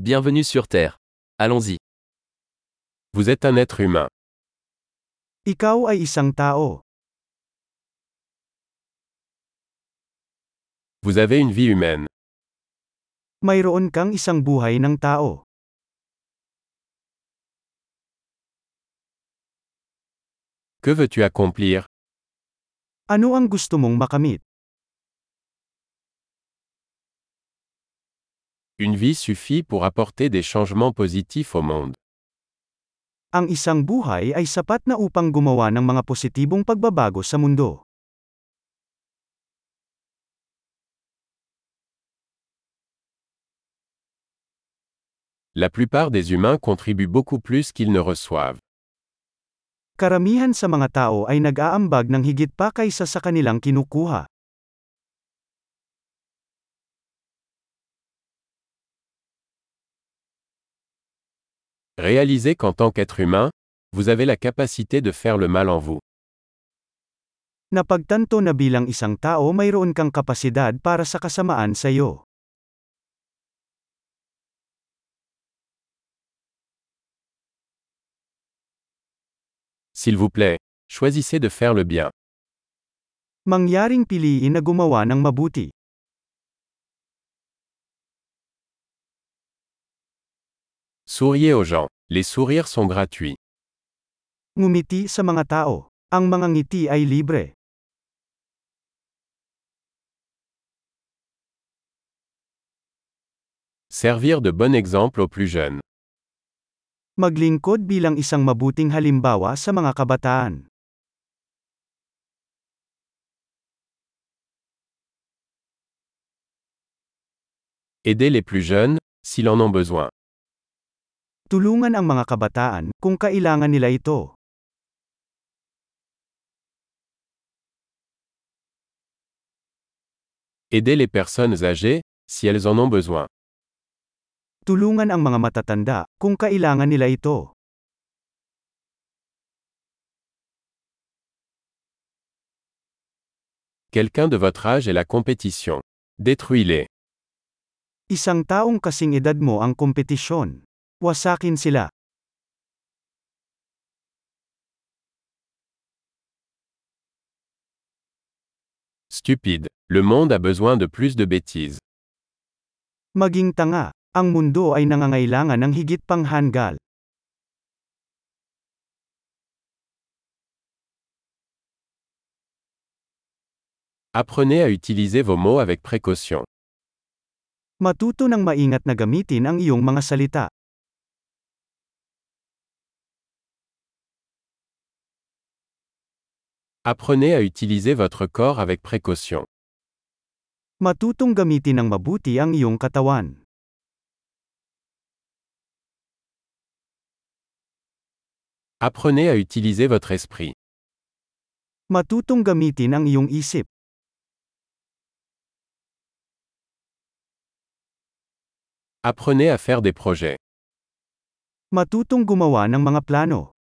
Bienvenue sur Terre. Allons-y. Vous êtes un être humain. Ikaw ay isang tao. Vous avez une vie humaine. Mayroon kang isang buhay ng tao. Que veux-tu accomplir? Ano ang gusto mong makamit? Une vie suffit pour apporter des changements positifs au monde. Ang isang buhay ay sapat na upang gumawa ng mga positibong pagbabago sa mundo. La plupart des humains contribuent beaucoup plus qu'ils ne reçoivent. Karamihan sa mga tao ay nag-aambag ng higit pa kaysa sa kanilang kinukuha. Réalisez qu'en tant qu'être humain, vous avez la capacité de faire le mal en vous. Napagtanto na bilang isang tao mayroon kang kapasidad para sa kasamaan sa iyo. S'il vous plaît, choisissez de faire le bien. Mangyaring piliin na gumawa ng mabuti. Souriez aux gens. Les sourires sont gratuits. Ngumiti sa mga tao. Ang mga ngiti ay libre. Servir de bon exemple aux plus jeunes. Maglingkod bilang isang mabuting halimbawa sa mga kabataan. Aidez les plus jeunes, s'ils en ont besoin. Tulungan ang mga kabataan kung kailangan nila ito. Aidez les personnes âgées, si elles en ont besoin. Tulungan ang mga matatanda kung kailangan nila ito. Quelqu'un de votre âge est la compétition. Détruis-les. Isang taong kasing edad mo ang kompetisyon. Wasakin sila. Stupide. Le monde a besoin de plus de bêtises. Maging tanga. Ang mundo ay nangangailangan ng higit pang hanggal. Apprenez à utiliser vos mots avec précaution. Matuto ng maingat na gamitin ang iyong mga salita. Apprenez à utiliser votre corps avec précaution. Matutong gamitin ng mabuti ang iyong katawan. Apprenez à utiliser votre esprit. Matutong gamitin ang iyong isip. Apprenez à faire des projets. Matutong gumawa ng mga plano.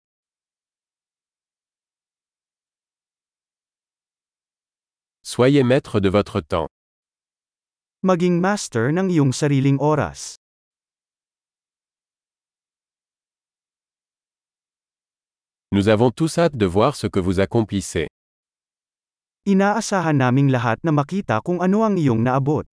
Soyez maître de votre temps. Maging master ng iyong sariling oras. Nous avons tous hâte de voir ce que vous accomplissez. Inaasahan naming lahat na makita kung ano ang iyong naabot.